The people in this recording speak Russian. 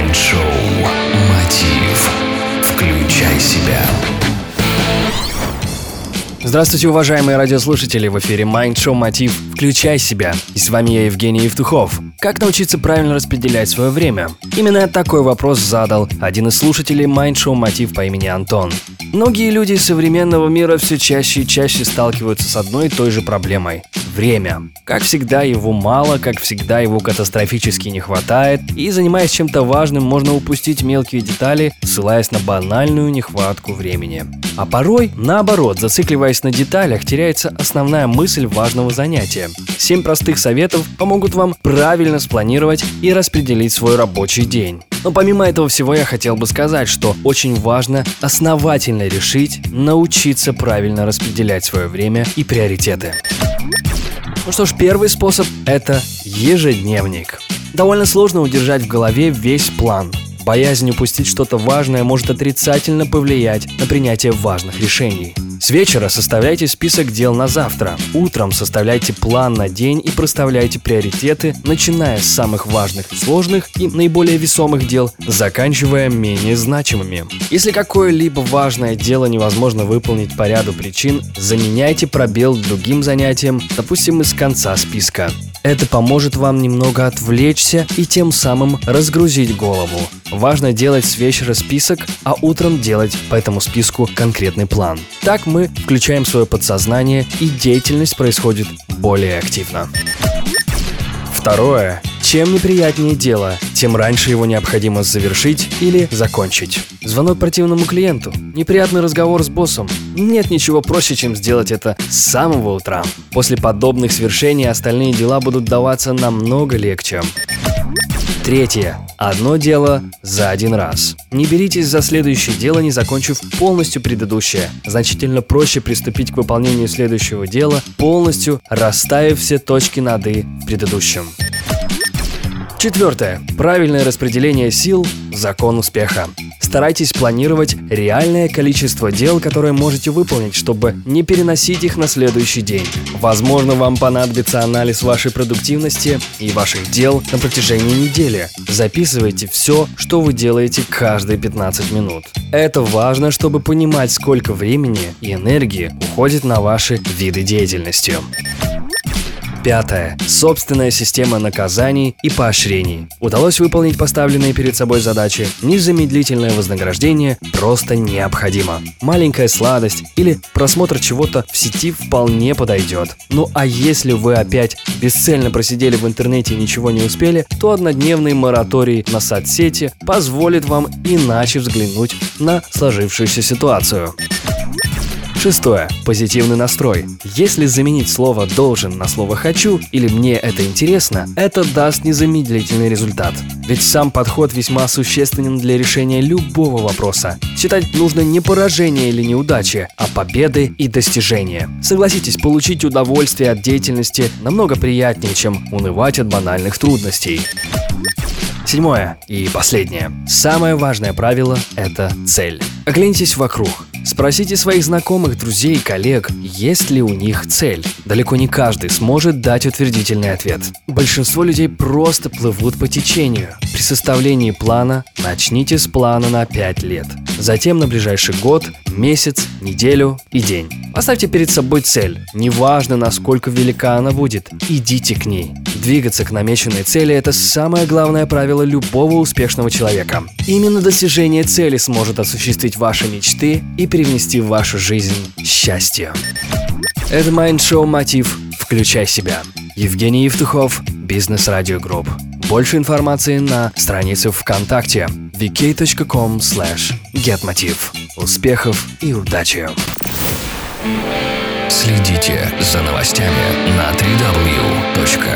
Майнд-шоу «Мотив». Включай себя. Здравствуйте, уважаемые радиослушатели! В эфире Mind Show Мотив «Включай себя». И с вами я, Евгений Евтухов. Как научиться правильно распределять свое время? Именно такой вопрос задал один из слушателей Mind Show Мотив по имени Антон. Многие люди современного мира все чаще и чаще сталкиваются с одной и той же проблемой – время. Как всегда, его мало, как всегда, его катастрофически не хватает, и занимаясь чем-то важным, можно упустить мелкие детали, ссылаясь на банальную нехватку времени. А порой, наоборот, зацикливаясь на деталях, теряется основная мысль важного занятия. Семь простых советов помогут вам правильно спланировать и распределить свой рабочий день. Но помимо этого всего я хотел бы сказать, что очень важно основательно решить, научиться правильно распределять свое время и приоритеты. Ну что ж, первый способ – это ежедневник. Довольно сложно удержать в голове весь план. Боязнь упустить что-то важное может отрицательно повлиять на принятие важных решений. С вечера составляйте список дел на завтра. Утром составляйте план на день и проставляйте приоритеты, начиная с самых важных сложных и наиболее весомых дел, заканчивая менее значимыми. Если какое-либо важное дело невозможно выполнить по ряду причин, заменяйте пробел другим занятием, допустим, из конца списка. Это поможет вам немного отвлечься и тем самым разгрузить голову. Важно делать с вечера список, а утром делать по этому списку конкретный план. Так мы включаем свое подсознание и деятельность происходит более активно. Второе. Чем неприятнее дело, тем раньше его необходимо завершить или закончить. Звонок противному клиенту, неприятный разговор с боссом. Нет ничего проще, чем сделать это с самого утра. После подобных свершений остальные дела будут даваться намного легче. Третье. Одно дело за один раз. Не беритесь за следующее дело, не закончив полностью предыдущее. Значительно проще приступить к выполнению следующего дела, полностью расставив все точки над «и» в предыдущем. Четвертое. Правильное распределение сил – закон успеха. Старайтесь планировать реальное количество дел, которые можете выполнить, чтобы не переносить их на следующий день. Возможно, вам понадобится анализ вашей продуктивности и ваших дел на протяжении недели. Записывайте все, что вы делаете каждые 15 минут. Это важно, чтобы понимать, сколько времени и энергии уходит на ваши виды деятельности. Пятое. Собственная система наказаний и поощрений. Удалось выполнить поставленные перед собой задачи. Незамедлительное вознаграждение просто необходимо. Маленькая сладость или просмотр чего-то в сети вполне подойдет. Ну а если вы опять бесцельно просидели в интернете и ничего не успели, то однодневный мораторий на соцсети позволит вам иначе взглянуть на сложившуюся ситуацию. Шестое. Позитивный настрой. Если заменить слово «должен» на слово «хочу» или «мне это интересно», это даст незамедлительный результат. Ведь сам подход весьма существенен для решения любого вопроса. Считать нужно не поражение или неудачи, а победы и достижения. Согласитесь, получить удовольствие от деятельности намного приятнее, чем унывать от банальных трудностей. Седьмое и последнее. Самое важное правило – это цель. Оглянитесь вокруг. Спросите своих знакомых, друзей, коллег, есть ли у них цель. Далеко не каждый сможет дать утвердительный ответ. Большинство людей просто плывут по течению. При составлении плана начните с плана на 5 лет. Затем на ближайший год, месяц, неделю и день. Поставьте перед собой цель. Неважно, насколько велика она будет, идите к ней. Двигаться к намеченной цели – это самое главное правило любого успешного человека. Именно достижение цели сможет осуществить ваши мечты и привнести в вашу жизнь счастье. Это Show Мотив «Включай себя». Евгений Евтухов, Бизнес Радио Групп. Больше информации на странице ВКонтакте vk.com slash getmotiv. Успехов и удачи! Следите за новостями на www.evtukhov.com